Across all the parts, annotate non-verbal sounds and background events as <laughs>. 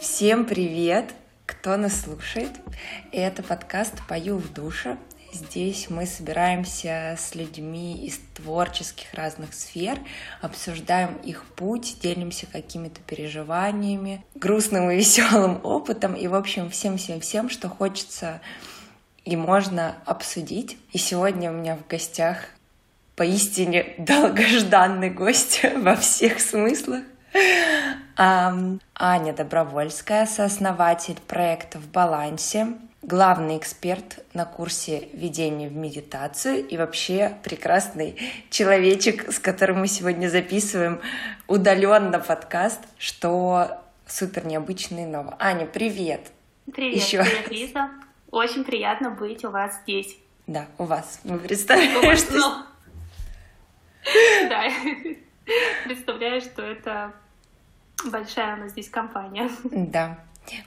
Всем привет, кто нас слушает. Это подкаст «Пою в душе». Здесь мы собираемся с людьми из творческих разных сфер, обсуждаем их путь, делимся какими-то переживаниями, грустным и <laughs> веселым опытом и, в общем, всем-всем-всем, что хочется и можно обсудить. И сегодня у меня в гостях поистине <laughs> долгожданный гость <laughs> во всех смыслах. Аня Добровольская, сооснователь проекта «В балансе», главный эксперт на курсе введения в медитацию и вообще прекрасный человечек, с которым мы сегодня записываем удаленно подкаст, что супер необычный и ново. Аня, привет! Привет, Еще привет. Лиза. Очень приятно быть у вас здесь. Да, у вас. Мы представляем, что... Да, представляю, что это большая у нас здесь компания. Да.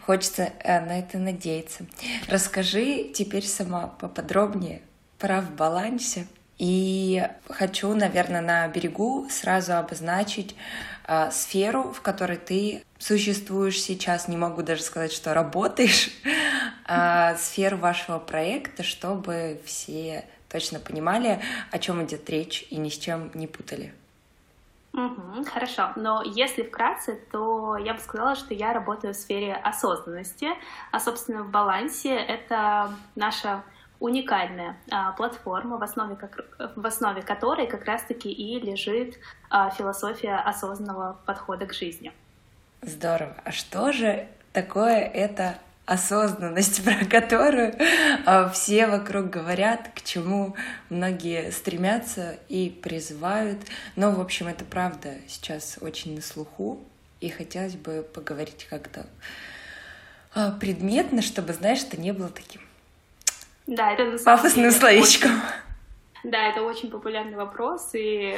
Хочется э, на это надеяться. Расскажи теперь сама поподробнее про в балансе. И хочу, наверное, на берегу сразу обозначить э, сферу, в которой ты существуешь сейчас. Не могу даже сказать, что работаешь. <laughs> Э, сферу вашего проекта, чтобы все точно понимали, о чем идет речь и ни с чем не путали. Хорошо, но если вкратце, то я бы сказала, что я работаю в сфере осознанности, а, собственно, в балансе это наша уникальная а, платформа, в основе, как, в основе которой как раз-таки и лежит а, философия осознанного подхода к жизни. Здорово. А что же такое это осознанность, <laughs> про которую а, все вокруг говорят, к чему многие стремятся и призывают. Но, в общем, это правда сейчас очень на слуху, и хотелось бы поговорить как-то а, предметно, чтобы, знаешь, это не было таким да, это пафосным словечком. Да, это очень популярный вопрос, и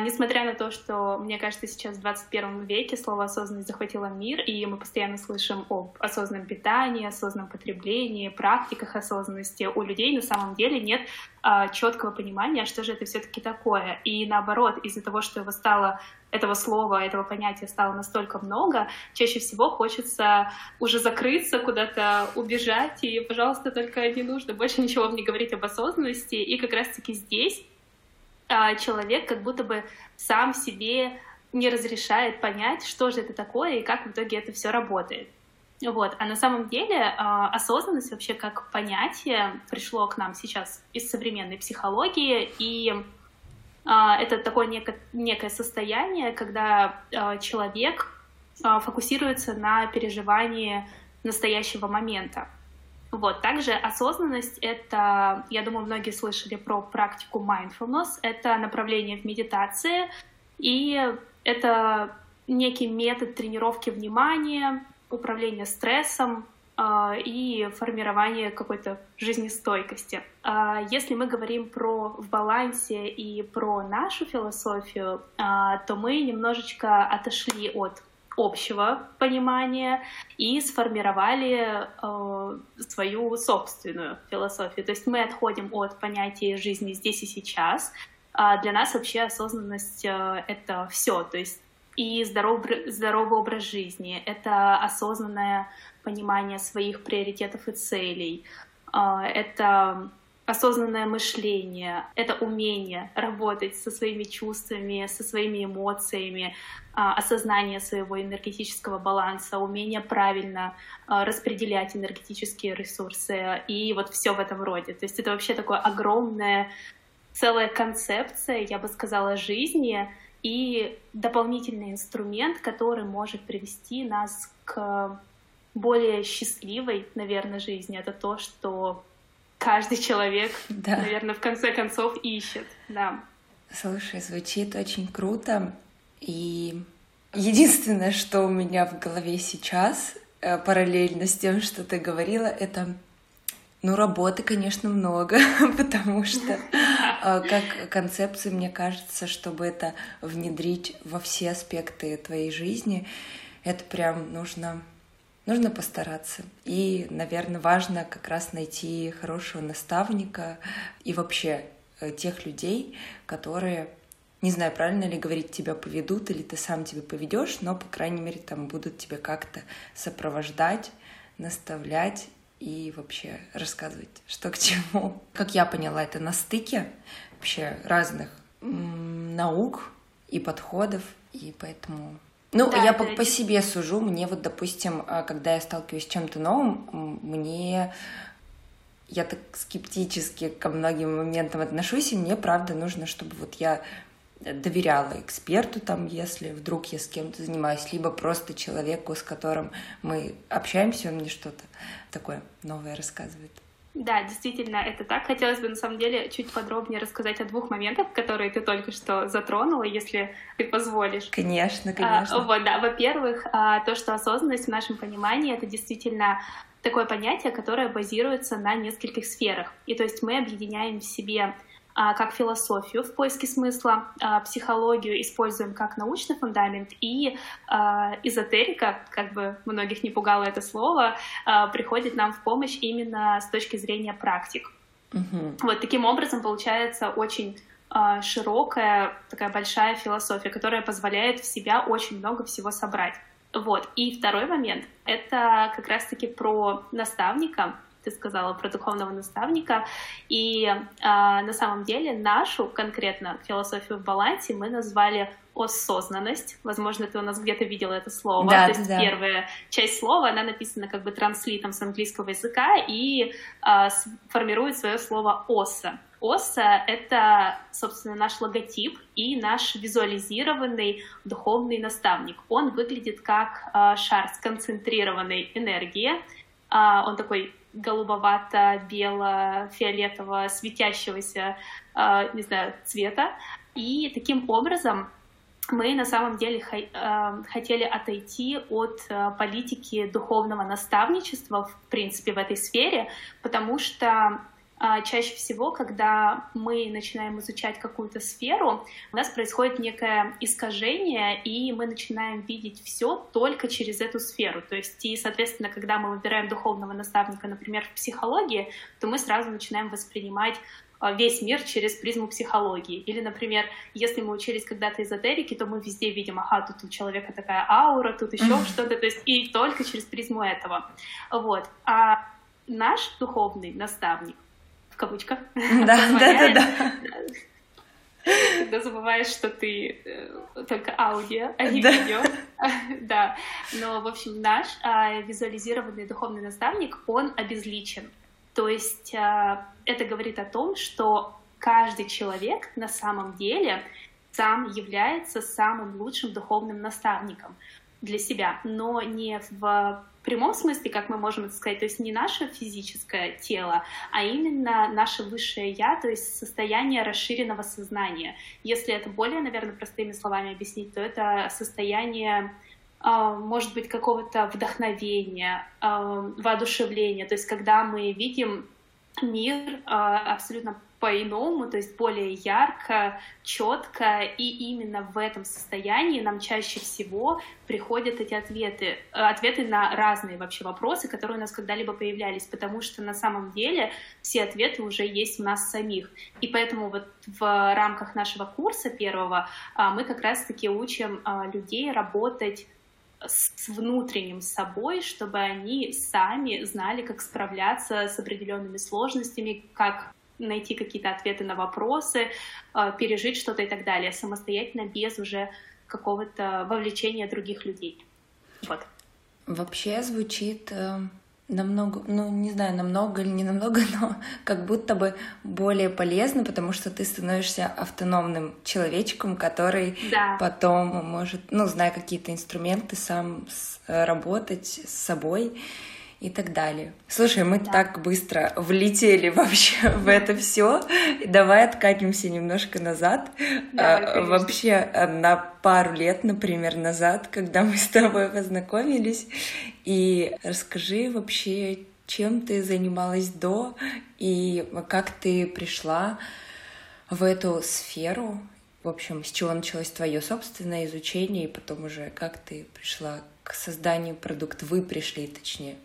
Несмотря на то, что, мне кажется, сейчас в 21 веке слово осознанность захватило мир, и мы постоянно слышим об осознанном питании, осознанном потреблении, практиках осознанности, у людей на самом деле нет а, четкого понимания, что же это все-таки такое. И наоборот, из-за того, что его стало этого слова, этого понятия стало настолько много, чаще всего хочется уже закрыться, куда-то убежать, и, пожалуйста, только не нужно больше ничего мне говорить об осознанности. И как раз-таки здесь человек как будто бы сам себе не разрешает понять, что же это такое и как в итоге это все работает. Вот. А на самом деле а, осознанность вообще как понятие пришло к нам сейчас из современной психологии, и а, это такое некое, некое состояние, когда человек фокусируется на переживании настоящего момента. Вот. Также осознанность — это, я думаю, многие слышали про практику mindfulness. Это направление в медитации, и это некий метод тренировки внимания, управления стрессом э, и формирования какой-то жизнестойкости. Э, если мы говорим про в балансе и про нашу философию, э, то мы немножечко отошли от общего понимания и сформировали э, свою собственную философию. То есть мы отходим от понятия жизни здесь и сейчас. А для нас вообще осознанность э, — это все. То есть и здоровый, здоровый образ жизни, это осознанное понимание своих приоритетов и целей, э, это осознанное мышление, это умение работать со своими чувствами, со своими эмоциями, а, осознание своего энергетического баланса, умение правильно а, распределять энергетические ресурсы и вот все в этом роде. То есть это вообще такое огромная целая концепция, я бы сказала, жизни и дополнительный инструмент, который может привести нас к более счастливой, наверное, жизни. Это то, что каждый человек, да. наверное, в конце концов ищет, да. Слушай, звучит очень круто. И единственное, что у меня в голове сейчас, э, параллельно с тем, что ты говорила, это ну, работы, конечно, много, <laughs> потому что э, как концепцию, мне кажется, чтобы это внедрить во все аспекты твоей жизни, это прям нужно нужно постараться. И, наверное, важно как раз найти хорошего наставника и вообще э, тех людей, которые не знаю, правильно ли говорить, тебя поведут или ты сам тебя поведешь, но, по крайней мере, там будут тебя как-то сопровождать, наставлять и вообще рассказывать, что к чему. Как я поняла, это на стыке вообще разных наук и подходов, и поэтому... Ну, да, я по, по себе сужу, мне вот, допустим, а, когда я сталкиваюсь с чем-то новым, мне я так скептически ко многим моментам отношусь, и мне, правда, нужно, чтобы вот я доверяла эксперту, там, если вдруг я с кем-то занимаюсь, либо просто человеку, с которым мы общаемся, он мне что-то такое новое рассказывает. Да, действительно, это так. Хотелось бы, на самом деле, чуть подробнее рассказать о двух моментах, которые ты только что затронула, если ты позволишь. Конечно, конечно. А, вот, да. Во-первых, а, то, что осознанность в нашем понимании — это действительно такое понятие, которое базируется на нескольких сферах. И то есть мы объединяем в себе а, как философию в поиске смысла, а, психологию используем как научный фундамент, и а, эзотерика, как бы многих не пугало это слово, приходит нам в помощь именно с точки зрения практик. Угу. Вот таким образом получается очень широкая, такая большая философия, которая позволяет в себя очень много всего собрать. Вот. И второй момент — это как раз-таки про наставника, ты сказала про духовного наставника. И э, на самом деле нашу конкретно философию в балансе мы назвали осознанность. Возможно, ты у нас где-то видела это слово. Да, То есть да. первая часть слова, она написана как бы транслитом с английского языка и э, формирует свое слово оса. Оса — это, собственно, наш логотип и наш визуализированный духовный наставник. Он выглядит как э, шар сконцентрированной энергии. Э, он такой голубовато-бело-фиолетового светящегося, э, не знаю, цвета. И таким образом мы на самом деле э, хотели отойти от э, политики духовного наставничества, в принципе, в этой сфере, потому что чаще всего, когда мы начинаем изучать какую-то сферу, у нас происходит некое искажение, и мы начинаем видеть все только через эту сферу. То есть, и, соответственно, когда мы выбираем духовного наставника, например, в психологии, то мы сразу начинаем воспринимать а, весь мир через призму психологии. Или, например, если мы учились когда-то эзотерики, то мы везде видим, ага, тут у человека такая аура, тут еще что-то, то есть и только через призму этого. Вот. А наш духовный наставник, кавычках. Да, <laughs> да, да, да. Когда забываешь, что ты э, только аудио, а не да. видео. <laughs> да. Но, в общем, наш а, визуализированный духовный наставник, он обезличен. То есть а, это говорит о том, что каждый человек на самом деле сам является самым лучшим духовным наставником для себя, но не в прямом смысле, как мы можем это сказать, то есть не наше физическое тело, а именно наше высшее я, то есть состояние расширенного сознания. Если это более, наверное, простыми словами объяснить, то это состояние а, может быть, какого-то вдохновения, а, воодушевления. То есть, когда мы видим мир а, абсолютно по-иному, то есть более ярко, четко, и именно в этом состоянии нам чаще всего приходят эти ответы, э, ответы на разные вообще вопросы, которые у нас когда-либо появлялись, потому что на самом деле все ответы уже есть у нас самих. И поэтому вот в рамках нашего курса первого а, мы как раз-таки учим а, людей работать с внутренним собой, чтобы они сами знали, как справляться с определенными сложностями, как найти какие-то ответы на вопросы, а, пережить что-то и так далее, самостоятельно, без уже какого-то вовлечения других людей. Вот. Вообще звучит э, намного, ну не знаю, намного или не намного, <laughs> но как будто бы более полезно, потому что ты становишься автономным человечком, который да. потом может, ну, зная какие-то инструменты, сам работать с собой и так далее. Слушай, мы да. так быстро влетели вообще в это все. Давай откатимся немножко назад. Да, а, вообще а, на пару лет, например, назад, когда мы <laughs> с тобой познакомились. И расскажи вообще, чем ты занималась до и как ты пришла в эту сферу. В общем, с чего началось твое собственное изучение, и потом уже как ты пришла к созданию продукта, вы пришли, точнее.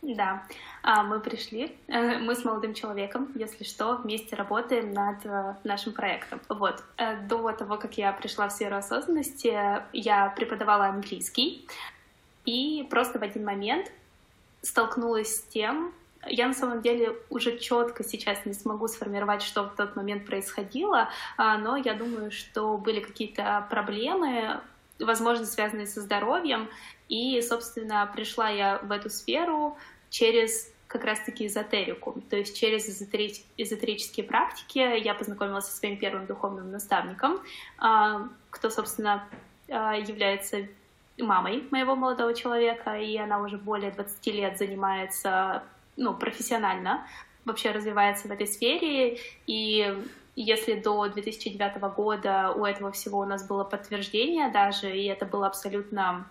Да. А, мы пришли, э, мы с молодым человеком, если что, вместе работаем над э, нашим проектом. Вот. Э, до того, как я пришла в сферу осознанности, я преподавала английский, и просто в один момент столкнулась с тем, я на самом деле уже четко сейчас не смогу сформировать, что в тот момент происходило, а, но я думаю, что были какие-то проблемы, возможно, связанные со здоровьем, и, собственно, пришла я в эту сферу через как раз-таки эзотерику. То есть через эзотерич... эзотерические практики я познакомилась со своим первым духовным наставником, а, кто, собственно, а, является мамой моего молодого человека, и она уже более 20 лет занимается ну, профессионально, вообще развивается в этой сфере, и если до 2009 года у этого всего у нас было подтверждение даже, и это было абсолютно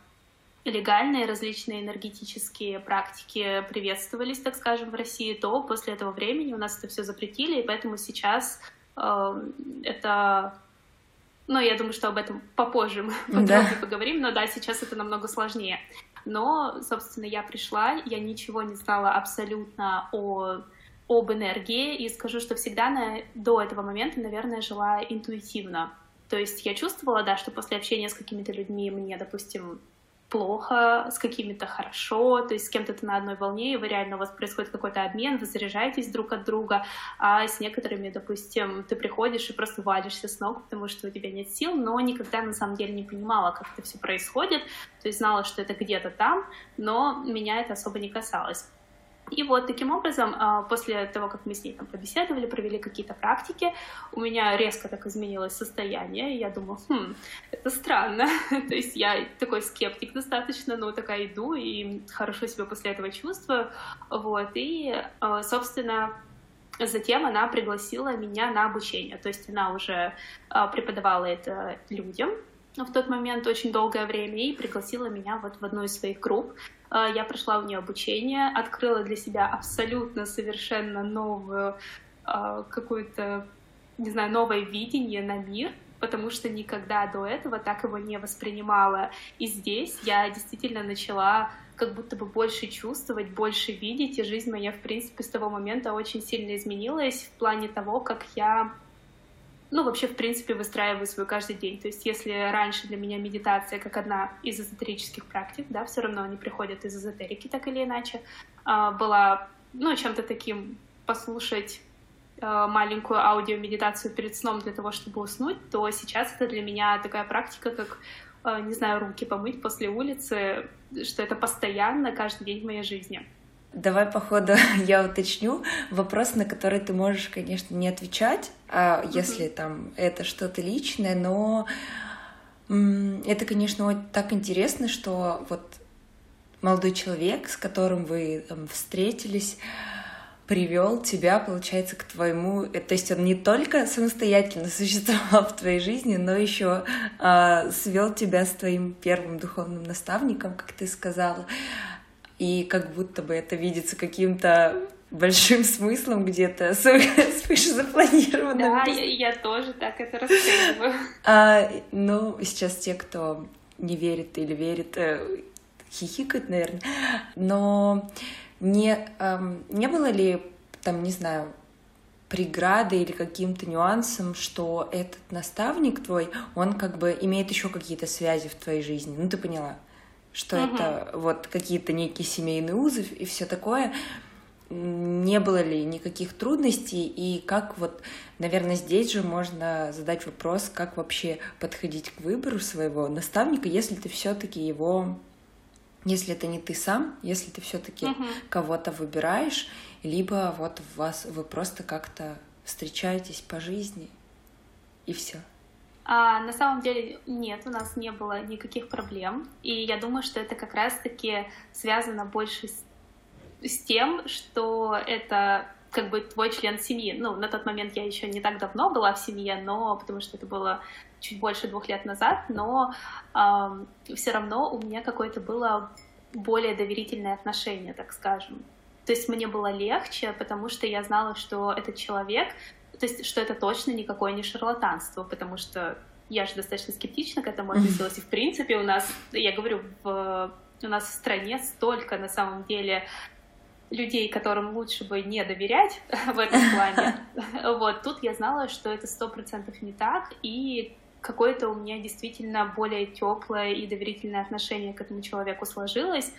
легальные различные энергетические практики приветствовались, так скажем, в России, то после этого времени у нас это все запретили, и поэтому сейчас э, это... Ну, я думаю, что об этом попозже мы да. поговорим, но да, сейчас это намного сложнее. Но, собственно, я пришла, я ничего не знала абсолютно о об энергии и скажу, что всегда на, до этого момента, наверное, жила интуитивно. То есть я чувствовала, да, что после общения с какими-то людьми мне, допустим, плохо, с какими-то хорошо, то есть с кем-то ты на одной волне, и вы реально у вас происходит какой-то обмен, вы заряжаетесь друг от друга, а с некоторыми, допустим, ты приходишь и просто валишься с ног, потому что у тебя нет сил, но никогда на самом деле не понимала, как это все происходит, то есть знала, что это где-то там, но меня это особо не касалось. И вот таким образом, а, после того, как мы с ней там побеседовали, провели какие-то практики, у меня резко так изменилось состояние, и я думаю, хм, это странно. <laughs> То есть я такой скептик достаточно, но такая иду и хорошо себя после этого чувствую. Вот, и, а, собственно, Затем она пригласила меня на обучение, то есть она уже а, преподавала это людям, в тот момент очень долгое время и пригласила меня вот в одну из своих групп. А, я прошла у нее обучение, открыла для себя абсолютно совершенно новую а, какую-то, не знаю, новое видение на мир, потому что никогда до этого так его не воспринимала. И здесь я действительно начала как будто бы больше чувствовать, больше видеть, и жизнь моя, в принципе, с того момента очень сильно изменилась в плане того, как я ну, вообще, в принципе, выстраиваю свой каждый день. То есть, если раньше для меня медитация как одна из эзотерических практик, да, все равно они приходят из эзотерики, так или иначе, а, была, ну, чем-то таким послушать а, маленькую аудиомедитацию перед сном для того, чтобы уснуть, то сейчас это для меня такая практика, как, а, не знаю, руки помыть после улицы, что это постоянно, каждый день в моей жизни. Давай, походу, <laughs> я уточню вопрос, на который ты можешь, конечно, не отвечать, если там это что-то личное, но это, конечно, так интересно, что вот молодой человек, с которым вы там, встретились, привел тебя, получается, к твоему... Э, то есть он не только самостоятельно <laughs> существовал в твоей жизни, но еще а, свел тебя с твоим первым духовным наставником, как ты сказала. И как будто бы это видится каким-то большим смыслом где-то <laughs> свыше запланированным. Да, я, я тоже так это расцениваю. <laughs> А, ну, сейчас те, кто не верит или верит, э, хихикают, наверное. Но не, эм, не было ли, там, не знаю, преграды или каким-то нюансом, что этот наставник твой, он как бы имеет еще какие-то связи в твоей жизни. Ну, ты поняла? что угу. это вот какие-то некие семейные узы и все такое. Не было ли никаких трудностей и как вот, наверное, здесь же можно задать вопрос, как вообще подходить к выбору своего наставника, если ты все-таки его, если это не ты сам, если ты все-таки угу. кого-то выбираешь, либо вот вас вы просто как-то встречаетесь по жизни и все. А на самом деле нет, у нас не было никаких проблем. И я думаю, что это как раз-таки связано больше с, с тем, что это как бы твой член семьи. Ну, на тот момент я еще не так давно была в семье, но потому что это было чуть больше двух лет назад, но э, все равно у меня какое-то было более доверительное отношение, так скажем. То есть мне было легче, потому что я знала, что этот человек то есть, что это точно никакое не шарлатанство, потому что я же достаточно скептично к этому относилась. И, в принципе, у нас, я говорю, в, у нас в стране столько, на самом деле, людей, которым лучше бы не доверять <laughs> в этом плане. <laughs> Вот, тут я знала, что это сто процентов не так, и какое-то у меня действительно более теплое и доверительное отношение к этому человеку сложилось.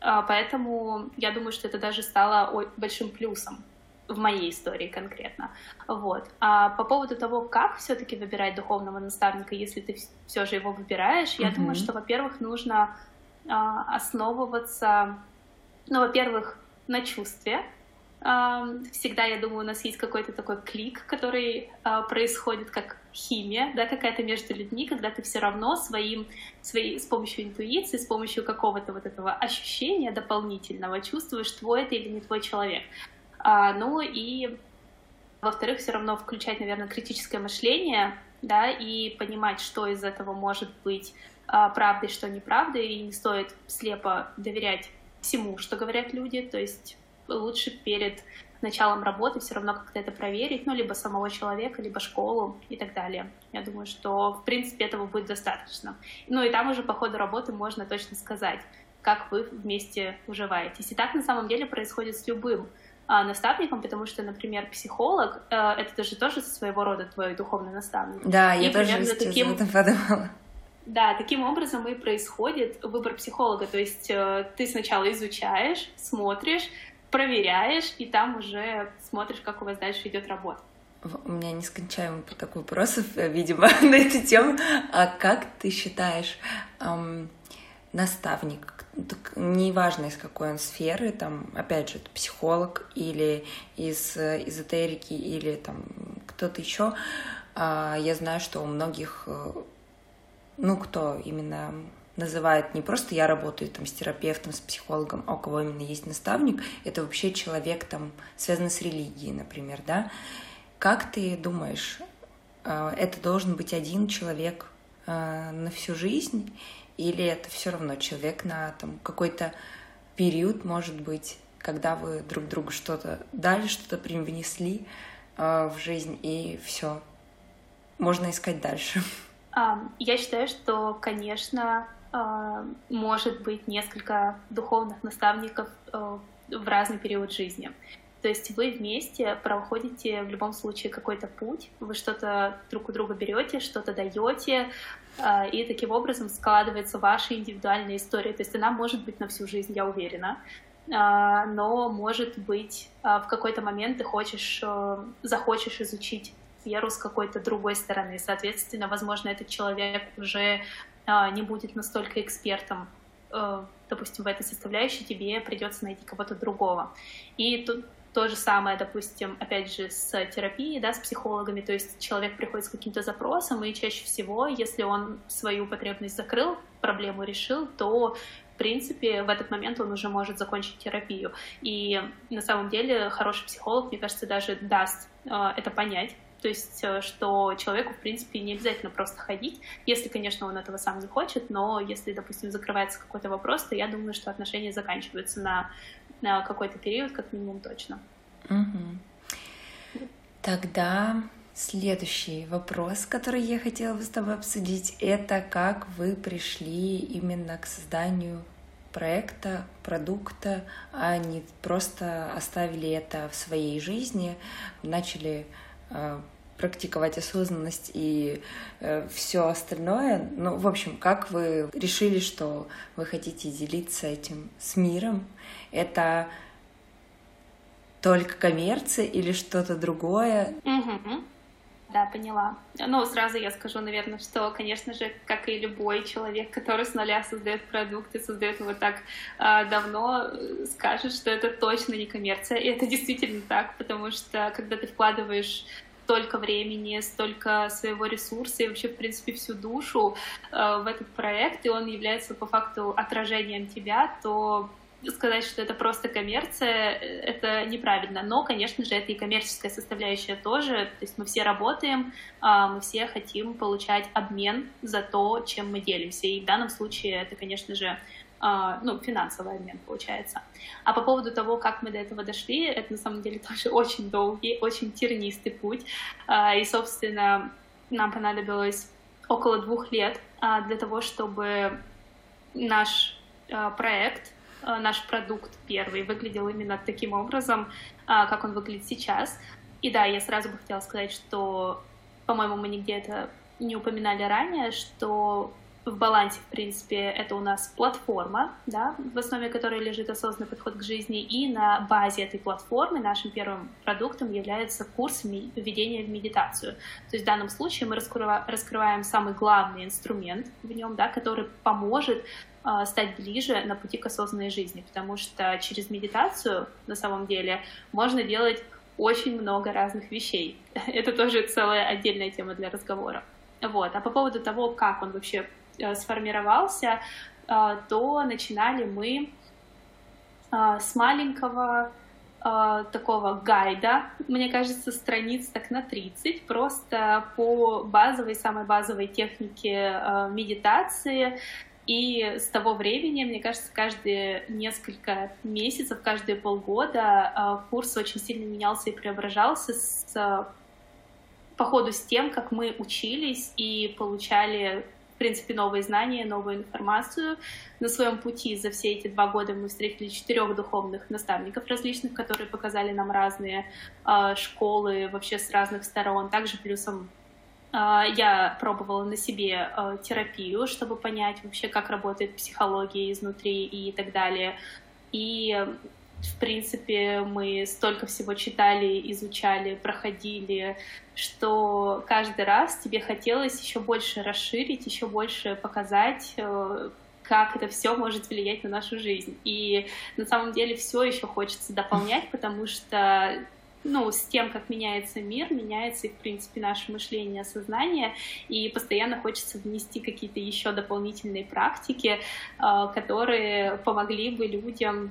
А, поэтому я думаю, что это даже стало большим плюсом в моей истории конкретно. Вот. А по поводу того, как все-таки выбирать духовного наставника, если ты все же его выбираешь, я думаю, что, во-первых, нужно а, основываться, ну, во-первых, на чувстве. Всегда, я думаю, у нас есть какой-то такой клик, который а, происходит как химия, да, какая-то между людьми, когда ты все равно своим, своей, с помощью интуиции, с помощью какого-то вот этого ощущения дополнительного чувствуешь, твой это или не твой человек. А, ну и, во-вторых, все равно включать, наверное, критическое мышление, да, и понимать, что из этого может быть а, правдой, что неправдой, и не стоит слепо доверять всему, что говорят люди, то есть лучше перед началом работы все равно как-то это проверить, ну, либо самого человека, либо школу и так далее. Я думаю, что, в принципе, этого будет достаточно. Ну, и там уже по ходу работы можно точно сказать, как вы вместе уживаетесь. И так на самом деле происходит с любым а, наставником, потому что, например, психолог э, это даже тоже своего рода твой духовный наставник. Да, и я тоже таким... это подумала. Да, таким образом и происходит выбор психолога. То есть э, ты сначала изучаешь, смотришь, проверяешь, и там уже смотришь, как у вас дальше идет работа. У меня нескончаемый поток вопросов, <laughs> видимо, <laughs> на эту тему. А как ты считаешь, эм, наставник, неважно из какой он сферы, там, опять же, психолог или из э, эзотерики, или там кто-то еще, э, я знаю, что у многих, э, ну, кто именно называет не просто я работаю там с терапевтом, с психологом, а у кого именно есть наставник, это вообще человек там связанный с религией, например, да. Как ты думаешь, э, это должен быть один человек э, на всю жизнь, или это все равно человек на там какой-то период, может быть, когда вы друг другу что-то дали, что-то привнесли э, в жизнь, и все, можно искать дальше. Я считаю, что, конечно, а, может быть несколько духовных наставников э, в разный период жизни. То есть вы вместе проходите в любом случае какой-то путь, вы что-то друг у друга берете, что-то даете, а, и таким образом складывается ваша индивидуальная история. То есть она может быть на всю жизнь, я уверена, а, но может быть в какой-то момент ты хочешь, э, захочешь изучить веру с какой-то другой стороны. Соответственно, возможно, этот человек уже а, не будет настолько экспертом, э, допустим, в этой составляющей, тебе придется найти кого-то другого. И тут то же самое, допустим, опять же, с терапией, да, с психологами, то есть человек приходит с каким-то запросом, и чаще всего, если он свою потребность закрыл, проблему решил, то в принципе, в этот момент он уже может закончить терапию. И на самом деле хороший психолог, мне кажется, даже даст э, это понять, то есть, э, что человеку, в принципе, не обязательно просто ходить, если, конечно, он этого сам не хочет, но если, допустим, закрывается какой-то вопрос, то я думаю, что отношения заканчиваются на, на какой-то период, как минимум точно. Угу. Тогда следующий вопрос, который я хотела бы с тобой обсудить, это как вы пришли именно к созданию проекта, продукта, а не просто оставили это в своей жизни, начали практиковать осознанность и э, все остальное. Ну, в общем, как вы решили, что вы хотите делиться этим с миром? Это только коммерция или что-то другое? Угу. Да, поняла. Ну, сразу я скажу, наверное, что, конечно же, как и любой человек, который с нуля создает продукт и создает его так э, давно, скажет, что это точно не коммерция. И это действительно так, потому что когда ты вкладываешь столько времени, столько своего ресурса и вообще, в принципе, всю душу э, в этот проект, и он является по факту отражением тебя, то сказать, что это просто коммерция, это неправильно. Но, конечно же, это и коммерческая составляющая тоже. То есть мы все работаем, а, мы все хотим получать обмен за то, чем мы делимся. И в данном случае это, конечно же, а, ну, финансовый обмен получается. А по поводу того, как мы до этого дошли, это на самом деле <laughs> тоже очень долгий, очень тернистый путь. А, и, собственно, нам понадобилось около двух лет для того, чтобы наш проект наш продукт первый выглядел именно таким образом, как он выглядит сейчас. И да, я сразу бы хотела сказать, что, по-моему, мы нигде это не упоминали ранее, что в балансе, в принципе, это у нас платформа, да, в основе которой лежит осознанный подход к жизни, и на базе этой платформы нашим первым продуктом является курс введения в медитацию. То есть в данном случае мы раскрываем самый главный инструмент в нем, да, который поможет э, стать ближе на пути к осознанной жизни, потому что через медитацию на самом деле можно делать очень много разных вещей. <laughs> Это тоже целая отдельная тема для разговора. Вот. А по поводу того, как он вообще сформировался, э, то начинали мы э, с маленького такого гайда, мне кажется, страниц так на 30, просто по базовой, самой базовой технике медитации. И с того времени, мне кажется, каждые несколько месяцев, каждые полгода курс очень сильно менялся и преображался с, по ходу с тем, как мы учились и получали принципе, новые знания, новую информацию. На своем пути за все эти два года мы встретили четырех духовных наставников различных, которые показали нам разные э, школы вообще с разных сторон. Также плюсом э, я пробовала на себе э, терапию, чтобы понять вообще, как работает психология изнутри и так далее. И в принципе, мы столько всего читали, изучали, проходили, что каждый раз тебе хотелось еще больше расширить, еще больше показать, э, как это все может влиять на нашу жизнь. И на самом деле все еще хочется дополнять, потому что ну, с тем, как меняется мир, меняется и, в принципе, наше мышление, сознание, и постоянно хочется внести какие-то еще дополнительные практики, э, которые помогли бы людям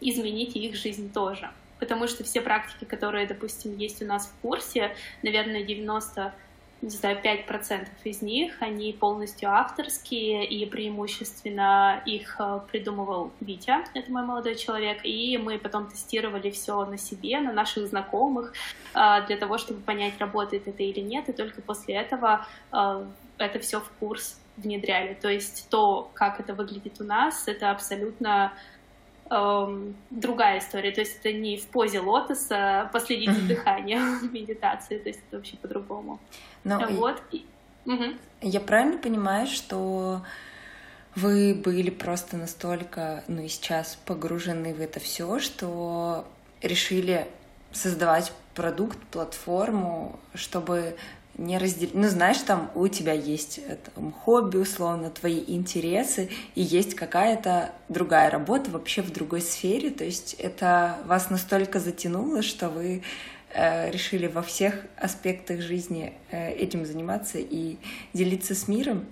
изменить их жизнь тоже. Потому что все практики, которые, допустим, есть у нас в курсе, наверное, 90 не знаю, 5% из них, они полностью авторские, и преимущественно их э, придумывал Витя, это мой молодой человек, и мы потом тестировали все на себе, на наших знакомых, э, для того, чтобы понять, работает это или нет, и только после этого э, это все в курс внедряли. То есть то, как это выглядит у нас, это абсолютно эм, другая история. То есть это не в позе лотоса последить за дыханием <laughs> медитации, то есть это вообще по-другому. Но ну, вот. И... Угу. Я правильно понимаю, что вы были просто настолько, ну и сейчас погружены в это все, что решили создавать продукт, платформу, чтобы не разделить. Ну, знаешь, там у тебя есть там, хобби, условно, твои интересы, и есть какая-то другая работа вообще в другой сфере. То есть это вас настолько затянуло, что вы э, решили во всех аспектах жизни э, этим заниматься и делиться с миром.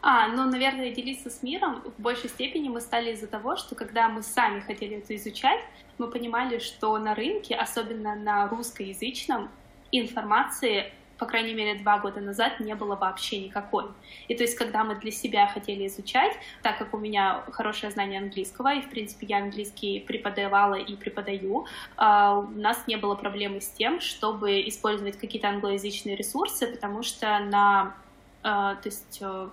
А, ну, наверное, делиться с миром в большей степени мы стали из-за того, что когда мы сами хотели это изучать, мы понимали, что на рынке, особенно на русскоязычном, информации по крайней мере, два года назад не было вообще никакой. И то есть, когда мы для себя хотели изучать, так как у меня хорошее знание английского, и, в принципе, я английский преподавала и преподаю, а, у нас не было проблемы с тем, чтобы использовать какие-то англоязычные ресурсы, потому что на а, то есть э,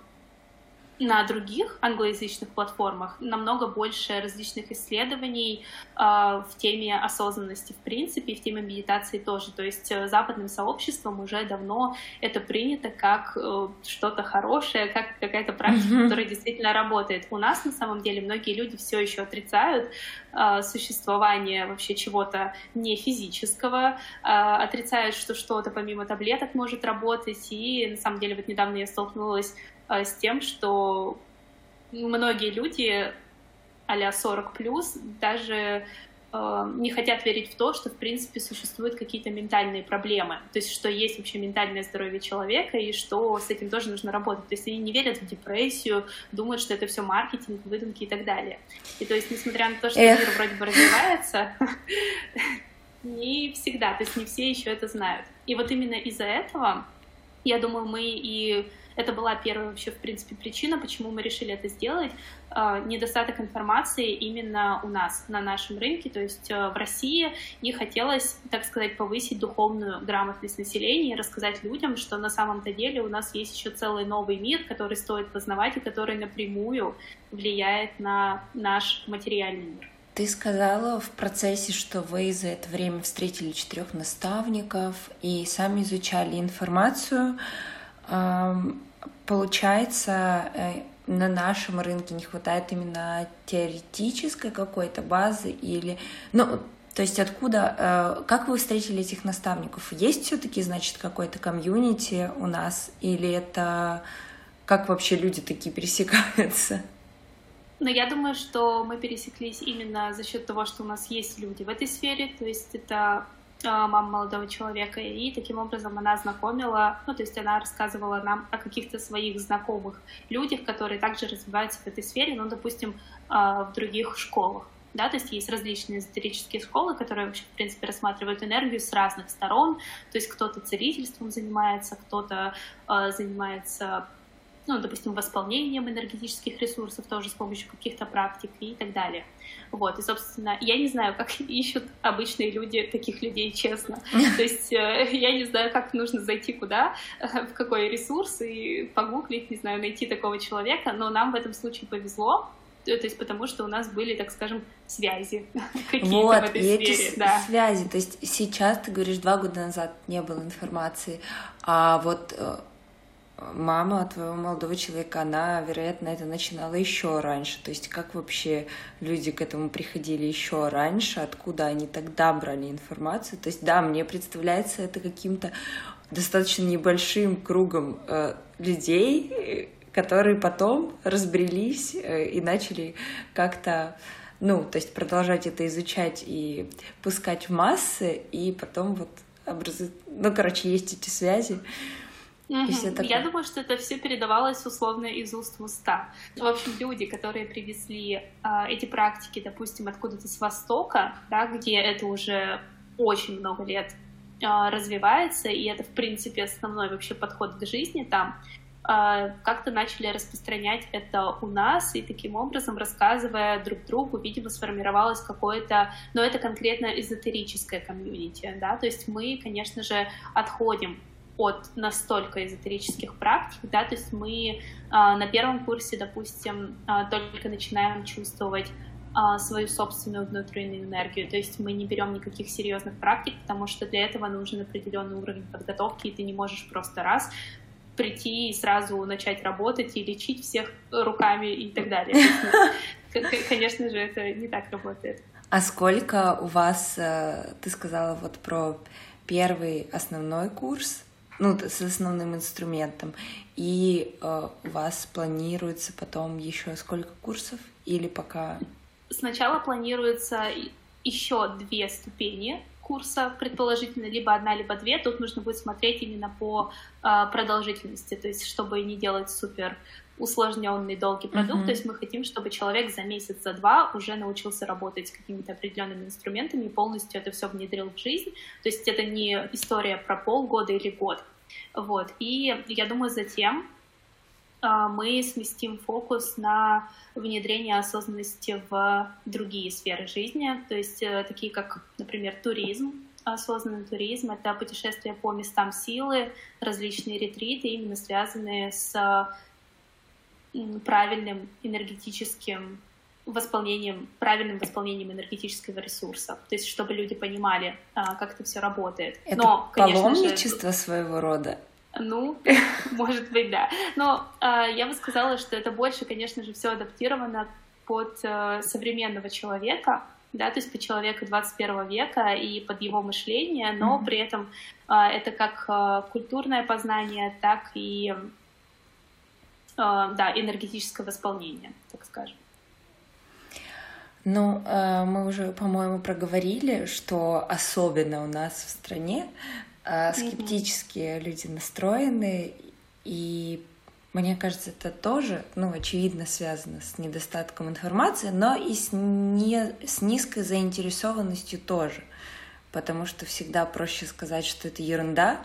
на других англоязычных платформах намного больше различных исследований э, в теме осознанности в принципе, и в теме медитации тоже. То есть э, западным сообществом уже давно это принято как э, что-то хорошее, как какая-то практика, mm-hmm. которая действительно работает. У нас на самом деле многие люди все еще отрицают э, существование вообще чего-то не физического, э, отрицают, что что-то помимо таблеток может работать. И на самом деле вот недавно я столкнулась с тем, что многие люди а 40 плюс даже э, не хотят верить в то, что, в принципе, существуют какие-то ментальные проблемы. То есть, что есть вообще ментальное здоровье человека, и что с этим тоже нужно работать. То есть, они не верят в депрессию, думают, что это все маркетинг, выдумки и так далее. И то есть, несмотря на то, что Эх. мир вроде бы развивается, <laughs> не всегда, то есть не все еще это знают. И вот именно из-за этого, я думаю, мы и Это была первая вообще, в принципе, причина, почему мы решили это сделать. А, недостаток информации именно у нас, на нашем рынке, то есть э, в России, и хотелось, так сказать, повысить духовную грамотность населения и рассказать людям, что на самом-то деле у нас есть еще целый новый мир, который стоит познавать и который напрямую влияет на наш материальный мир. Ты сказала в процессе, что вы за это время встретили четырех наставников и сами изучали информацию. Получается, э, на нашем рынке не хватает именно теоретической какой-то базы или... Ну, то есть откуда, э, как вы встретили этих наставников? Есть все-таки, значит, какой-то комьюнити у нас? Или это как вообще люди такие пересекаются? Но я думаю, что мы пересеклись именно за счет того, что у нас есть люди в этой сфере, то есть это мама молодого человека, и таким образом она знакомила, ну, то есть она рассказывала нам о каких-то своих знакомых людях, которые также развиваются в этой сфере, ну, допустим, а, в других школах. Да, то есть есть различные эзотерические школы, которые в принципе, рассматривают энергию с разных сторон. То есть кто-то целительством занимается, кто-то э, занимается ну, допустим, восполнением энергетических ресурсов тоже с помощью каких-то практик и так далее. Вот, и, собственно, я не знаю, как <laughs> ищут обычные люди таких людей, честно. То есть э, я не знаю, как нужно зайти куда, в какой ресурс и погуглить, не знаю, найти такого человека, но нам в этом случае повезло, то есть потому что у нас были, так скажем, связи <laughs> какие-то вот, в этой и сфере. Эти да. связи, то есть сейчас, ты говоришь, два года назад не было информации, а вот э, мама твоего молодого человека, она, вероятно, это начинала еще раньше. То есть как вообще люди к этому приходили еще раньше, откуда они тогда брали информацию. То есть да, мне представляется это каким-то достаточно небольшим кругом э, людей, которые потом разбрелись э, и начали как-то ну, то есть продолжать это изучать и пускать в массы, и потом вот образуют... Ну, короче, есть эти связи. Угу. Я думаю, что это все передавалось условно из уст в уста. В общем, люди, которые привезли э, эти практики, допустим, откуда-то с Востока, да, где это уже очень много лет э, развивается, и это, в принципе, основной вообще подход к жизни там, э, как-то начали распространять это у нас, и таким образом, рассказывая друг другу, видимо, сформировалось какое-то, но это конкретно эзотерическое комьюнити, да, то есть мы, конечно же, отходим от настолько эзотерических практик, да, то есть мы а, на первом курсе, допустим, а, только начинаем чувствовать а, свою собственную внутреннюю энергию, то есть мы не берем никаких серьезных практик, потому что для этого нужен определенный уровень подготовки, и ты не можешь просто раз прийти и сразу начать работать и лечить всех руками и так далее. <laughs> Конечно же, это не так работает. А сколько у вас, э, ты сказала вот про первый основной курс, ну, с основным инструментом. И э, у вас планируется потом еще сколько курсов или пока? Сначала планируется еще две ступени курса, предположительно, либо одна, либо две. Тут нужно будет смотреть именно по э, продолжительности, то есть чтобы не делать супер усложненный долгий продукт. Uh-huh. То есть мы хотим, чтобы человек за месяц, за два уже научился работать с какими-то определенными инструментами и полностью это все внедрил в жизнь. То есть это не история про полгода или год. Вот. И я думаю, затем а, мы сместим фокус на внедрение осознанности в другие сферы жизни, то есть э, такие как, например, туризм, осознанный туризм, это путешествия по местам силы, различные ретриты, именно связанные с правильным энергетическим восполнением, правильным восполнением энергетического ресурса. То есть, чтобы люди понимали, а, как это все работает. Это Но, конечно паломничество же, своего рода. Ну, <laughs> может быть, да. Но э, я бы сказала, что это больше, конечно же, все адаптировано под э, современного человека, да, то есть под человека 21 века и под его мышление, но mm-hmm. при этом э, это как э, культурное познание, так и да, энергетическое восполнение, так скажем. Ну, э, мы уже, по-моему, проговорили, что особенно у нас в стране э, скептические люди настроены, и мне кажется, это тоже, ну, очевидно, связано с недостатком информации, но и с, не, с низкой заинтересованностью тоже, потому что всегда проще сказать, что это ерунда,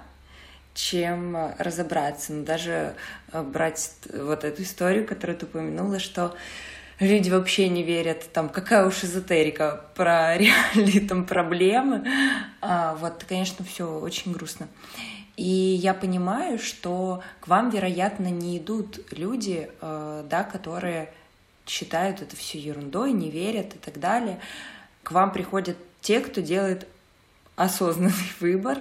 чем разобраться. Но даже э, брать вот эту историю, которую ты упомянула, что люди вообще не верят, там, какая уж эзотерика про <laughs> реальные там проблемы. А, вот, конечно, все очень грустно. И я понимаю, что к вам, вероятно, не идут люди, э, да, которые считают это все ерундой, не верят и так далее. К вам приходят те, кто делает осознанный <laughs> выбор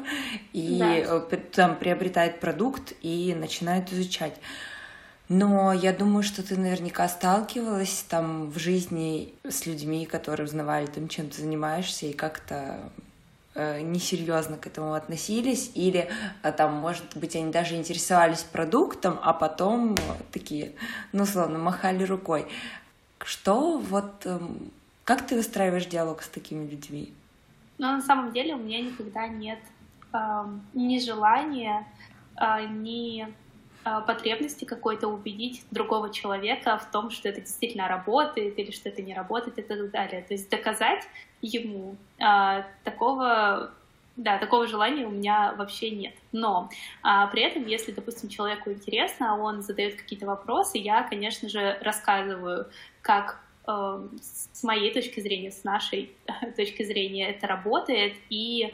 и да. Э, там приобретает продукт и начинает изучать. Но я думаю, что ты наверняка сталкивалась там в жизни с людьми, которые узнавали там, чем ты занимаешься, и как-то э, несерьезно к этому относились, или а, там, может быть, они даже интересовались продуктом, а потом такие, ну, словно махали рукой. Что вот, э, как ты выстраиваешь диалог с такими людьми? Но на самом деле у меня никогда нет э, ни желания, э, ни э, потребности какой-то убедить другого человека в том, что это действительно работает или что это не работает и так далее. То есть доказать ему э, такого да, такого желания у меня вообще нет. Но а, при этом, если, допустим, человеку интересно, он задает какие-то вопросы, я, конечно же, рассказываю, как с моей точки зрения, с нашей точки зрения это работает, и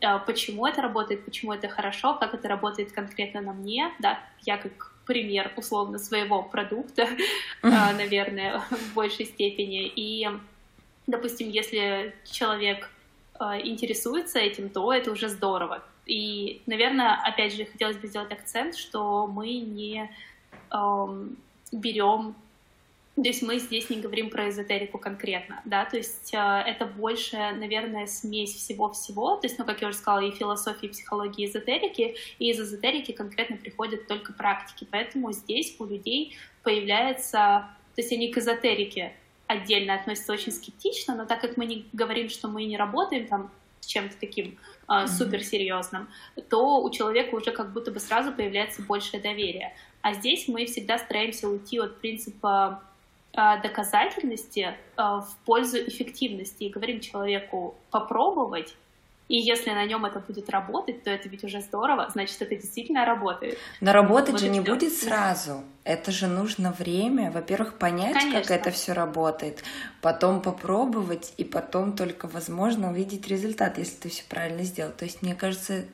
э, почему это работает, почему это хорошо, как это работает конкретно на мне, да, я как пример условно своего продукта, <laughs> э, наверное, в большей степени. И, допустим, если человек интересуется этим, то это уже здорово. И, наверное, опять же, хотелось бы сделать акцент, что мы не эм, берем то есть мы здесь не говорим про эзотерику конкретно, да, то есть э, это больше, наверное, смесь всего-всего, то есть, ну, как я уже сказала, и философии, и психологии, и эзотерики, и из эзотерики конкретно приходят только практики, поэтому здесь у людей появляется, то есть они к эзотерике отдельно относятся очень скептично, но так как мы не говорим, что мы не работаем там с чем-то таким э, mm-hmm. суперсерьезным, то у человека уже как будто бы сразу появляется большее доверие. А здесь мы всегда стараемся уйти от принципа доказательности а, в пользу эффективности и говорим человеку попробовать, и если на нем это будет работать, то это ведь уже здорово, значит, это действительно работает. Но работать вот же не будет сразу. Это же нужно время, во-первых, понять, Конечно. как это все работает, потом попробовать, и потом только, возможно, увидеть результат, если ты все правильно сделал. То есть, мне кажется,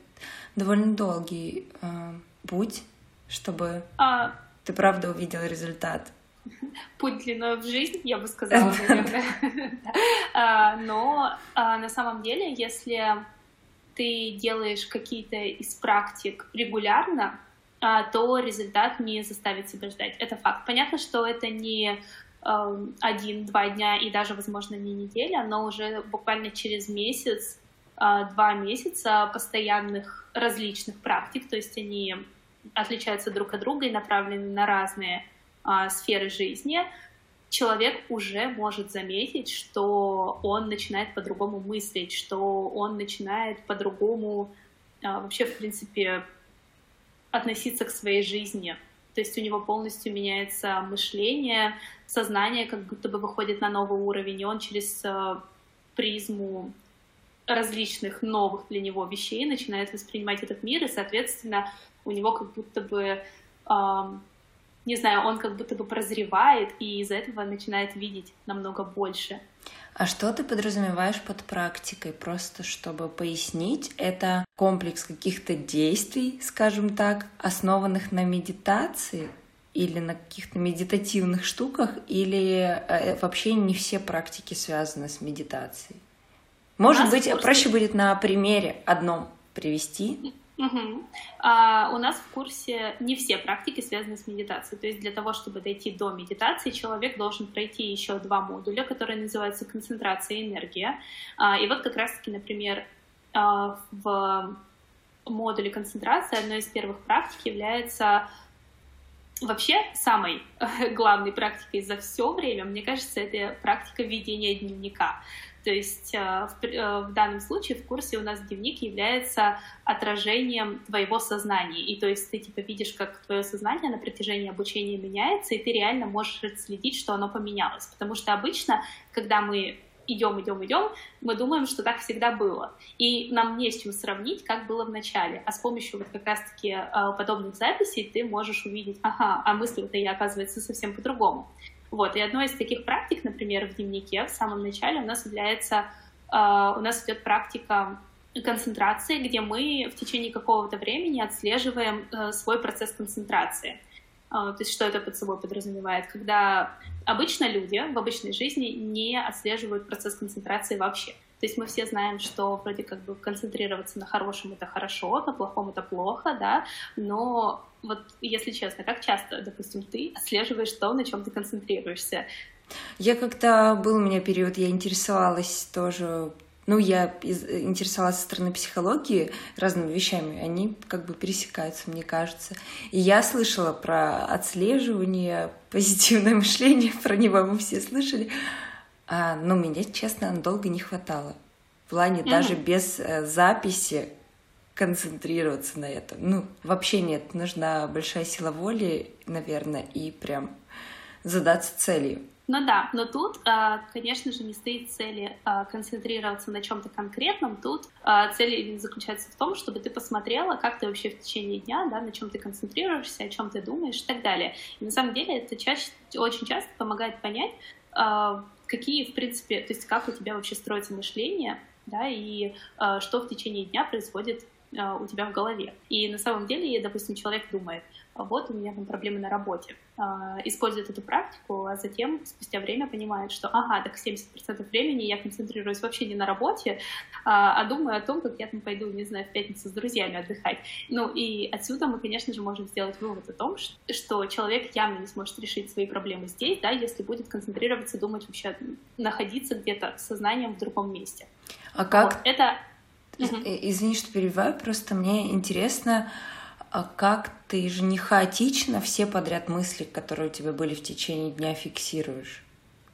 довольно долгий э, путь, чтобы а... ты правда увидел результат <laughs> путь длиной в жизнь, я бы сказала, <laughs> наверное. <laughs> А, но а, на самом деле, если ты делаешь какие-то из практик регулярно, а, то результат не заставит себя ждать. Это факт. Понятно, что это не один-два дня и даже, возможно, не неделя, но уже буквально через месяц, два месяца постоянных различных практик, то есть они отличаются друг от друга и направлены на разные а, сферы жизни, человек уже может заметить, что он начинает по-другому мыслить, что он начинает по-другому а, вообще, в принципе, относиться к своей жизни. То есть у него полностью меняется мышление, сознание как будто бы выходит на новый уровень, и он через а, призму различных новых для него вещей начинает воспринимать этот мир, и, соответственно, у него как будто бы не знаю, он как будто бы прозревает и из этого начинает видеть намного больше. А что ты подразумеваешь под практикой? Просто чтобы пояснить, это комплекс каких-то действий, скажем так, основанных на медитации или на каких-то медитативных штуках, или э, вообще не все практики связаны с медитацией? Может быть, проще будет на примере одном привести? Угу. А, у нас в курсе не все практики связаны с медитацией. То есть для того, чтобы дойти до медитации, человек должен пройти еще два модуля, которые называются концентрация и энергия. А, и вот как раз-таки, например, а, в модуле концентрации одной из первых практик является вообще самой <laughs> главной практикой за все время, мне кажется, это практика ведения дневника. То есть э, в, э, в данном случае в курсе у нас дневник является отражением твоего сознания. И то есть ты типа видишь, как твое сознание на протяжении обучения меняется, и ты реально можешь следить, что оно поменялось. Потому что обычно, когда мы идем, идем, идем, мы думаем, что так всегда было. И нам не с чем сравнить, как было в начале. А с помощью вот как раз-таки э, подобных записей ты можешь увидеть, ага, а мысли-то я, оказывается, совсем по-другому. Вот, и одной из таких практик, например, в дневнике в самом начале у нас является, э, у нас идет практика концентрации, где мы в течение какого-то времени отслеживаем э, свой процесс концентрации. А, то есть что это под собой подразумевает? Когда обычно люди в обычной жизни не отслеживают процесс концентрации вообще. То есть мы все знаем, что вроде как бы концентрироваться на хорошем это хорошо, на плохом это плохо, да, но вот если честно, как часто, допустим, ты отслеживаешь то, на чем ты концентрируешься? Я как-то был у меня период, я интересовалась тоже ну, я интересовалась со стороны психологии разными вещами, они как бы пересекаются, мне кажется. И я слышала про отслеживание, <laughs> позитивное мышление, <laughs> про него мы все слышали. А, но мне, честно, долго не хватало. В плане mm-hmm. даже без э, записи концентрироваться на этом. Ну, вообще нет, нужна большая сила воли, наверное, и прям задаться целью. Ну да, но тут, а, конечно же, не стоит цели а, концентрироваться на чем-то конкретном. Тут а, цель заключается в том, чтобы ты посмотрела, как ты вообще в течение дня, да, на чем ты концентрируешься, о чем ты думаешь и так далее. И на самом деле это чаще, очень часто помогает понять, какие, в принципе, то есть как у тебя вообще строится мышление, да, и что в течение дня происходит у тебя в голове. И на самом деле, допустим, человек думает, а вот у меня там проблемы на работе, а, использует эту практику, а затем спустя время понимает, что ага, так 70% времени я концентрируюсь вообще не на работе, а, а думаю о том, как я там пойду, не знаю, в пятницу с друзьями отдыхать. Ну и отсюда мы, конечно же, можем сделать вывод о том, что человек явно не сможет решить свои проблемы здесь, да, если будет концентрироваться, думать вообще, находиться где-то сознанием в другом месте. А как? Вот, это... Извини, что перебиваю, просто мне интересно, а как ты же не хаотично все подряд мысли, которые у тебя были в течение дня, фиксируешь?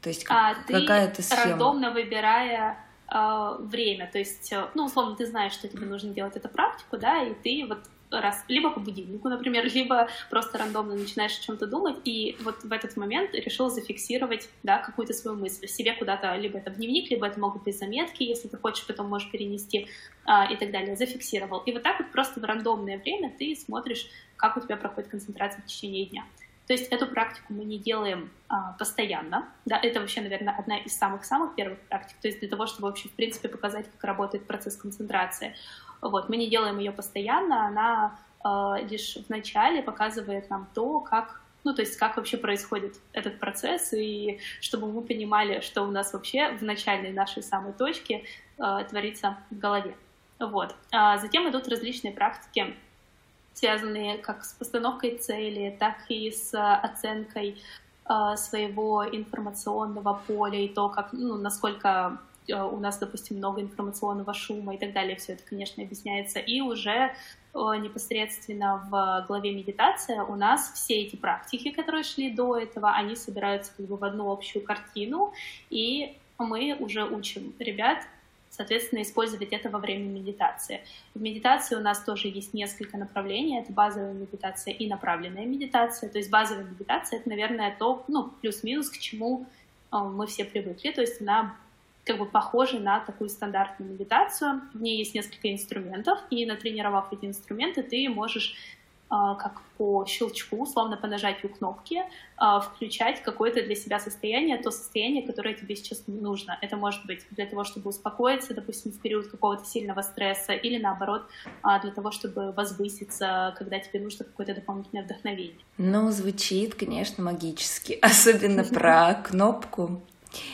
То есть а, какая-то схема? рандомно выбирая э, время, то есть, э, ну, условно, ты знаешь, что тебе нужно делать эту практику, да, и ты вот раз, либо по будильнику, например, <laughs> либо просто рандомно начинаешь о чем-то думать, и вот в этот момент решил зафиксировать, да, какую-то свою мысль себе куда-то, либо это в дневник, либо это могут быть заметки, если ты хочешь, потом можешь перенести а, и так далее, зафиксировал. И вот так вот просто в рандомное время ты смотришь, как у тебя проходит концентрация в течение дня. То есть эту практику мы не делаем а, постоянно. Да, это вообще, наверное, одна из самых-самых первых практик. То есть для того, чтобы вообще, в принципе, показать, как работает процесс концентрации. Вот, мы не делаем ее постоянно, она э, лишь в начале показывает нам то, как ну, то есть как вообще происходит этот процесс, и чтобы мы понимали, что у нас вообще в начальной нашей самой точке э, творится в голове. Вот. А затем идут различные практики, связанные как с постановкой цели, так и с оценкой э, своего информационного поля и то, как, ну, насколько у нас, допустим, много информационного шума и так далее, все это, конечно, объясняется. И уже э, непосредственно в главе медитация у нас все эти практики, которые шли до этого, они собираются как бы в одну общую картину, и мы уже учим ребят соответственно, использовать это во время медитации. В медитации у нас тоже есть несколько направлений. Это базовая медитация и направленная медитация. То есть базовая медитация — это, наверное, то, ну, плюс-минус, к чему э, мы все привыкли. То есть она как бы похожий на такую стандартную медитацию. В ней есть несколько инструментов, и натренировав эти инструменты, ты можешь а, как по щелчку, условно по нажатию кнопки, а, включать какое-то для себя состояние, то состояние, которое тебе сейчас нужно. Это может быть для того, чтобы успокоиться, допустим, в период какого-то сильного стресса, или наоборот, а, для того, чтобы возвыситься, когда тебе нужно какое-то дополнительное вдохновение. Ну, звучит, конечно, магически, <laughs> особенно про кнопку.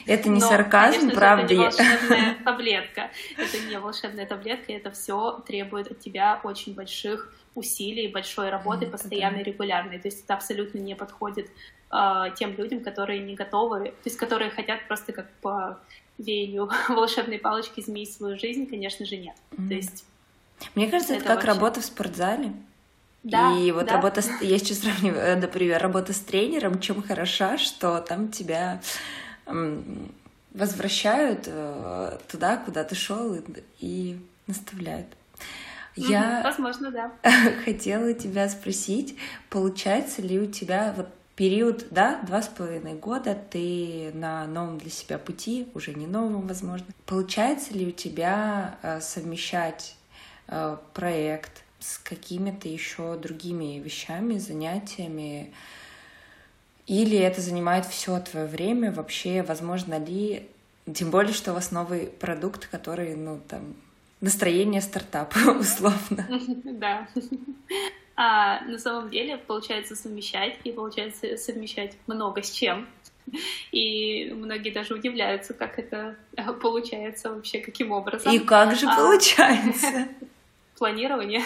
Это не Но, сарказм, конечно, правда. Это не волшебная <laughs> таблетка. Это не волшебная таблетка, это все требует от тебя очень больших усилий, большой работы, mm, постоянной, регулярной. То есть это абсолютно не подходит э, тем людям, которые не готовы, то есть которые хотят просто как по веянию <laughs> волшебной палочки изменить свою жизнь, конечно же, нет. Mm. То есть мне кажется, это, это как вообще... работа в спортзале. Да, и вот да. работа, я сейчас <laughs> сравниваю, э, например, работа с тренером, чем хороша, что там тебя возвращают э, туда, куда ты шел, и наставляют. Я возможно, да. <laughs> хотела тебя спросить, получается ли у тебя вот период, да, два с половиной года ты на новом для себя пути, уже не новом, возможно. Получается ли у тебя э, совмещать э, проект с какими-то еще другими вещами, занятиями? Или это занимает все твое время? Вообще, возможно ли, тем более, что у вас новый продукт, который, ну, там, настроение стартапа, <laughs> условно. <laughs> Да. А на самом деле получается совмещать, и получается совмещать много с чем. И многие даже удивляются, как это получается вообще, каким образом. И как же а, получается? <laughs> Планирование,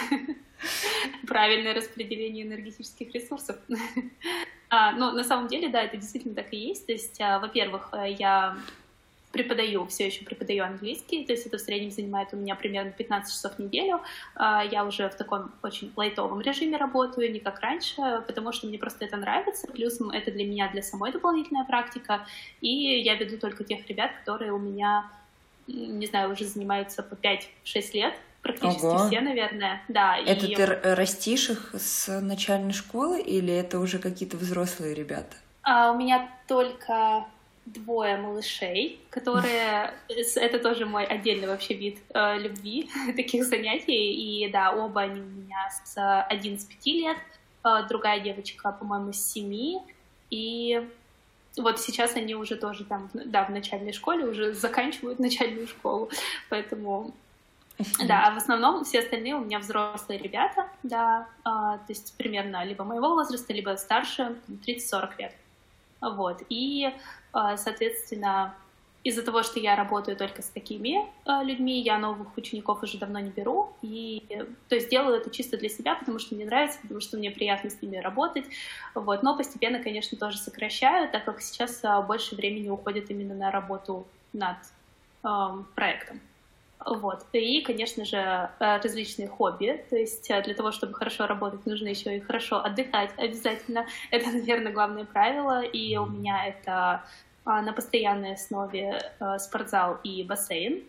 правильное распределение энергетических ресурсов. А, но на самом деле, да, это действительно так и есть. То есть, а, во-первых, я преподаю, все еще преподаю английский, то есть это в среднем занимает у меня примерно 15 часов в неделю. А, я уже в таком очень лайтовом режиме работаю, не как раньше, потому что мне просто это нравится, плюс это для меня, для самой дополнительная практика, и я веду только тех ребят, которые у меня, не знаю, уже занимаются по 5-6 лет, практически Ого. все, наверное, да. Это и... ты растишь их с начальной школы или это уже какие-то взрослые ребята? А, у меня только двое малышей, которые... Это тоже мой отдельный вообще вид э, любви, <laughs> таких занятий. И да, оба они у меня с 11 лет, э, другая девочка, по-моему, с 7. И вот сейчас они уже тоже там, да, в начальной школе, уже заканчивают <laughs> начальную школу, поэтому... Да, а в основном все остальные у меня взрослые ребята, да, э, то есть примерно либо моего возраста, либо старше, 30-40 лет. Вот, и а, соответственно, из-за того, что я работаю только с такими э, людьми, я новых учеников уже давно не беру, и то есть делаю это чисто для себя, потому что мне нравится, потому что мне приятно с ними работать, вот. Но постепенно, конечно, тоже сокращаю, так как сейчас э, больше времени уходит именно на работу над э, проектом. Вот. И, конечно же, э, различные хобби. То есть э, для того, чтобы хорошо работать, нужно еще и хорошо отдыхать обязательно. <laughs> Это, наверное, главное правило. И у меня это а, на постоянной основе э, спортзал и бассейн.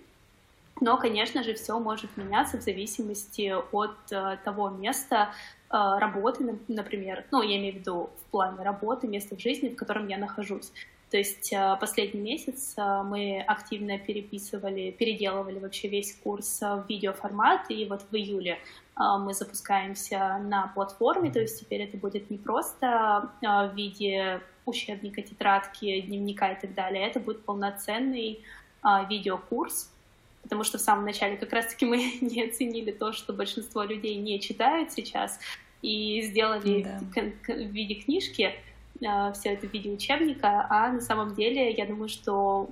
Но, конечно же, все может меняться в зависимости от э, того места э, работы, например, ну, я имею в виду в плане работы, места в жизни, в котором я нахожусь. То есть последний месяц мы активно переписывали, переделывали вообще весь курс в видеоформат, и вот в июле мы запускаемся на платформе, то есть теперь это будет не просто в виде учебника, тетрадки, дневника и так далее. Это будет полноценный видеокурс, потому что в самом начале как раз-таки мы <laughs> не оценили то, что большинство людей не читают сейчас, и сделали да. в виде книжки э, все это в виде учебника, а на самом деле я думаю, что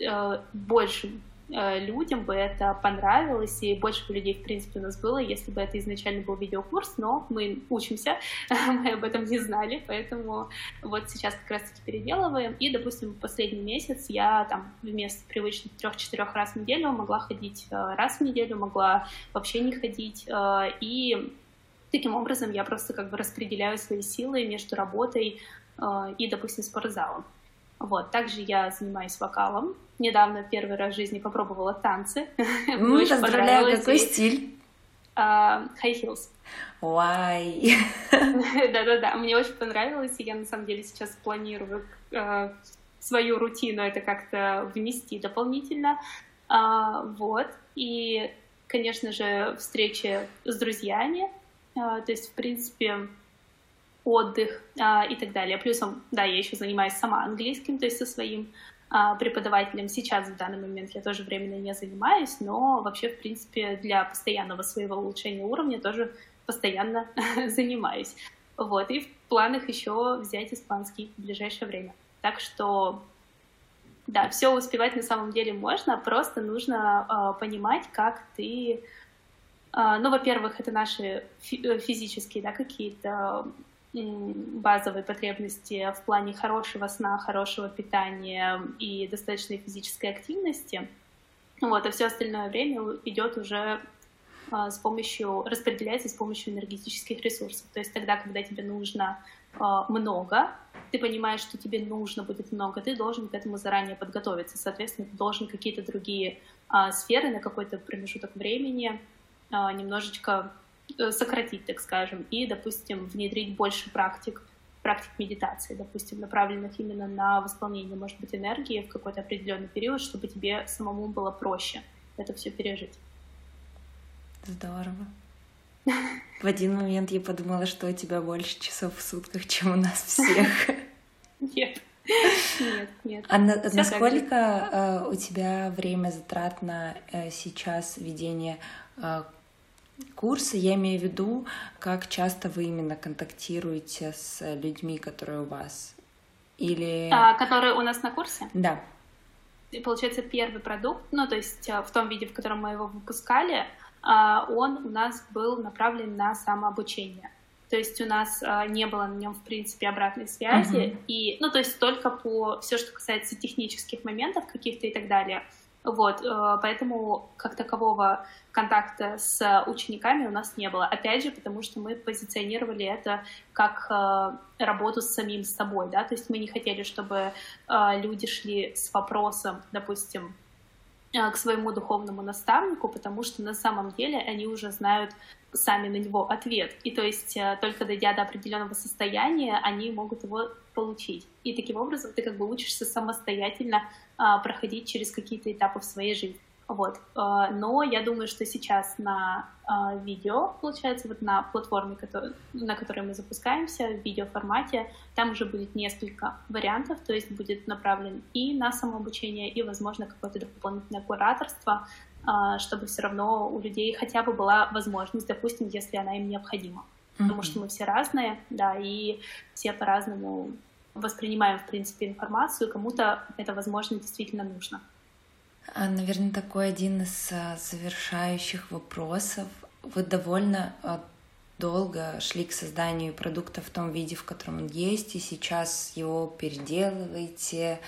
э, больше Э, людям бы это понравилось, и больше бы людей, в принципе, у нас было, если бы это изначально был видеокурс, но мы учимся, <laughs> мы об этом не знали, поэтому вот сейчас как раз-таки переделываем, и, допустим, последний месяц я там вместо привычных трех-четырех раз в неделю могла ходить э, раз в неделю, могла вообще не ходить, э, и таким образом я просто как бы распределяю свои силы между работой и, допустим, спортзалом. Вот. Также я занимаюсь вокалом. Недавно первый раз в жизни попробовала танцы. <laughs> Mm, поздравляю, какой стиль? Uh, high heels. <laughs> Why? Да-да-да, мне очень понравилось, и я на самом деле сейчас планирую uh, свою рутину это как-то внести дополнительно. Uh, вот, и, конечно же, встречи с друзьями, то есть, в принципе, отдых а, и так далее. Плюсом, да, я еще занимаюсь сама английским, то есть со своим а, преподавателем. Сейчас в данный момент я тоже временно не занимаюсь, но вообще, в принципе, для постоянного своего улучшения уровня тоже постоянно <laughs> занимаюсь. Вот, и в планах еще взять испанский в ближайшее время. Так что, да, все успевать на самом деле можно, просто нужно э, понимать, как ты... Э, ну, во-первых, это наши э, физические, да, какие-то базовые потребности в плане хорошего сна, хорошего питания и достаточной физической активности. Вот, а все остальное время идет уже а, с помощью, распределяется с помощью энергетических ресурсов. То есть тогда, когда тебе нужно а, много, ты понимаешь, что тебе нужно будет много, ты должен к этому заранее подготовиться. Соответственно, ты должен какие-то другие а, сферы на какой-то промежуток времени немножечко сократить, так скажем, и, допустим, внедрить больше практик, практик медитации, допустим, направленных именно на восполнение, может быть, энергии в какой-то определенный период, чтобы тебе самому было проще это все пережить. Здорово. В один момент я подумала, что у тебя больше часов в сутках, чем у нас всех. Нет. Нет, нет. А на, насколько э, у тебя время затратно э, сейчас ведение курса? Я имею в виду, как часто вы именно контактируете с людьми, которые у вас? Или... А, которые у нас на курсе? Да. И получается, первый продукт, ну, то есть э, в том виде, в котором мы его выпускали, а, он у нас был направлен на самообучение. То есть у нас а, не было на нем, в принципе, обратной связи. Uh-huh. И, ну, то есть только по все, что касается технических моментов каких-то и так далее. Вот, э, поэтому как такового контакта с учениками у нас не было. Опять же, потому что мы позиционировали это как э, работу с самим собой, да, то есть мы не хотели, чтобы э, люди шли с вопросом, допустим, к своему духовному наставнику, потому что на самом деле они уже знают сами на него ответ. И то есть только дойдя до определенного состояния, они могут его получить. И таким образом ты как бы учишься самостоятельно а, проходить через какие-то этапы в своей жизни. Вот. А, но я думаю, что сейчас на а, видео, получается, вот на платформе, на которой мы запускаемся, в видеоформате, там уже будет несколько вариантов, то есть будет направлен и на самообучение, и, возможно, какое-то дополнительное кураторство, чтобы все равно у людей хотя бы была возможность, допустим, если она им необходима. Mm-hmm. Потому что мы все разные, да, и все по-разному воспринимаем, в принципе, информацию, кому-то это, возможно, действительно нужно. А, наверное, такой один из а, завершающих вопросов. Вы довольно а, долго шли к созданию продукта в том виде, в котором он есть, и сейчас его переделываете,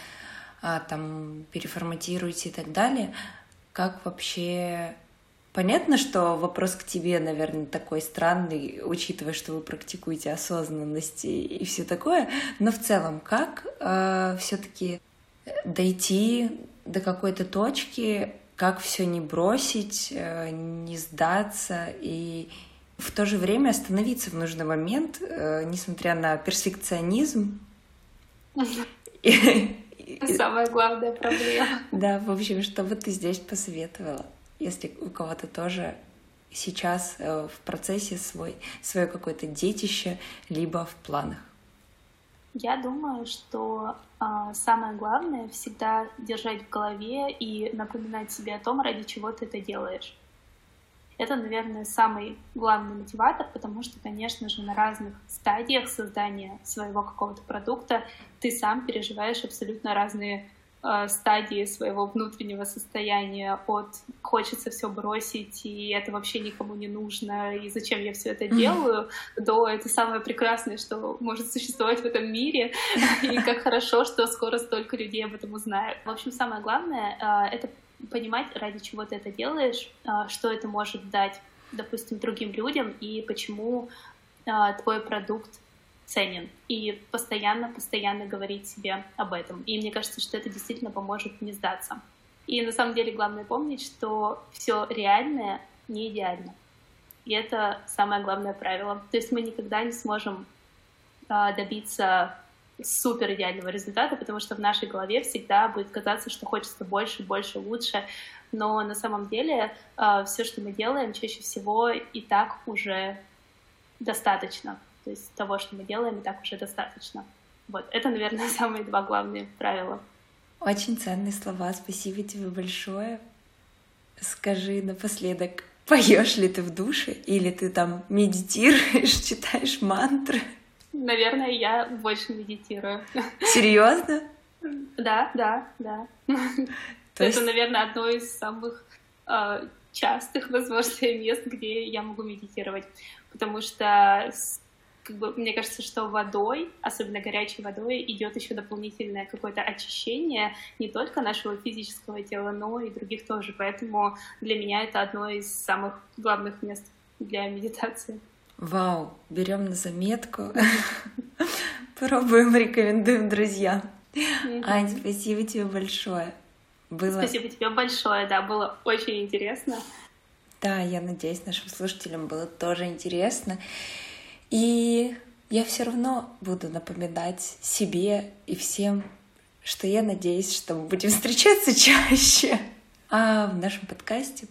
там, переформатируете и так далее. Как вообще Понятно, что вопрос к тебе, наверное, такой странный, учитывая, что вы практикуете осознанность и, и все такое. Но в целом, как э, все-таки дойти до какой-то точки, как все не бросить, э, не сдаться и в то же время остановиться в нужный момент, э, несмотря на перфекционизм. <laughs> Самая главная проблема. <laughs> Да, в общем, что бы ты здесь посоветовала? если у кого-то тоже сейчас э, в процессе свой, свое какое-то детище, либо в планах? Я думаю, что э, самое главное всегда держать в голове и напоминать себе о том, ради чего ты это делаешь. Это, наверное, самый главный мотиватор, потому что, конечно же, на разных стадиях создания своего какого-то продукта ты сам переживаешь абсолютно разные стадии своего внутреннего состояния от хочется все бросить, и это вообще никому не нужно, и зачем я все это делаю, mm-hmm. до это самое прекрасное, что может существовать в этом мире, <laughs> и как хорошо, что скоро столько людей об этом узнают. В общем, самое главное э, — это понимать, ради чего ты это делаешь, э, что это может дать, допустим, другим людям, и почему твой продукт ценен. И постоянно-постоянно говорить себе об этом. И мне кажется, что это действительно поможет не сдаться. И на самом деле главное помнить, что все реальное не идеально. И это самое главное правило. То есть мы никогда не сможем а, добиться супер идеального результата, потому что в нашей голове всегда будет казаться, что хочется больше, больше, лучше. Но на самом деле а, все, что мы делаем, чаще всего и так уже достаточно. То есть того, что мы делаем, и так уже достаточно. Вот, это, наверное, <laughs> самые два главные правила. Очень ценные слова, спасибо тебе большое. Скажи напоследок, поешь ли ты в душе, или ты там медитируешь, <laughs> читаешь мантры? Наверное, я больше медитирую. <laughs> Серьезно? Да, да, да. То есть... Это, наверное, одно из самых э, частых, возможно, мест, где я могу медитировать. Потому что как бы, мне кажется, что водой, особенно горячей водой, идет еще дополнительное какое-то очищение не только нашего физического тела, но и других тоже. Поэтому для меня это одно из самых главных мест для медитации. Вау, берем на заметку. Пробуем, рекомендуем друзьям. Ань, спасибо тебе большое. Было... Спасибо тебе большое, да, было очень интересно. Да, я надеюсь, нашим слушателям было тоже интересно. И я все равно буду напоминать себе и всем, что я надеюсь, что мы будем <laughs> встречаться чаще. А в нашем подкасте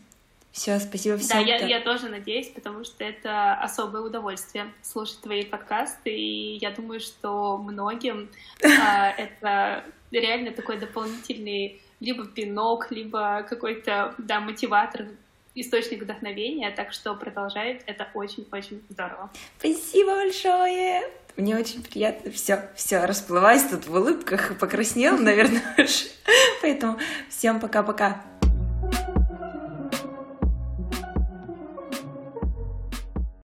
все, спасибо всем. Да, я, я тоже надеюсь, потому что это особое удовольствие слушать твои подкасты, и я думаю, что многим <laughs> а, это реально такой дополнительный либо пинок, либо какой-то, да, мотиватор, источник вдохновения, так что продолжает, это очень-очень здорово. Спасибо большое! Мне очень приятно. Все, все, расплываюсь тут в улыбках и покраснела, <laughs> наверное, Поэтому всем пока-пока.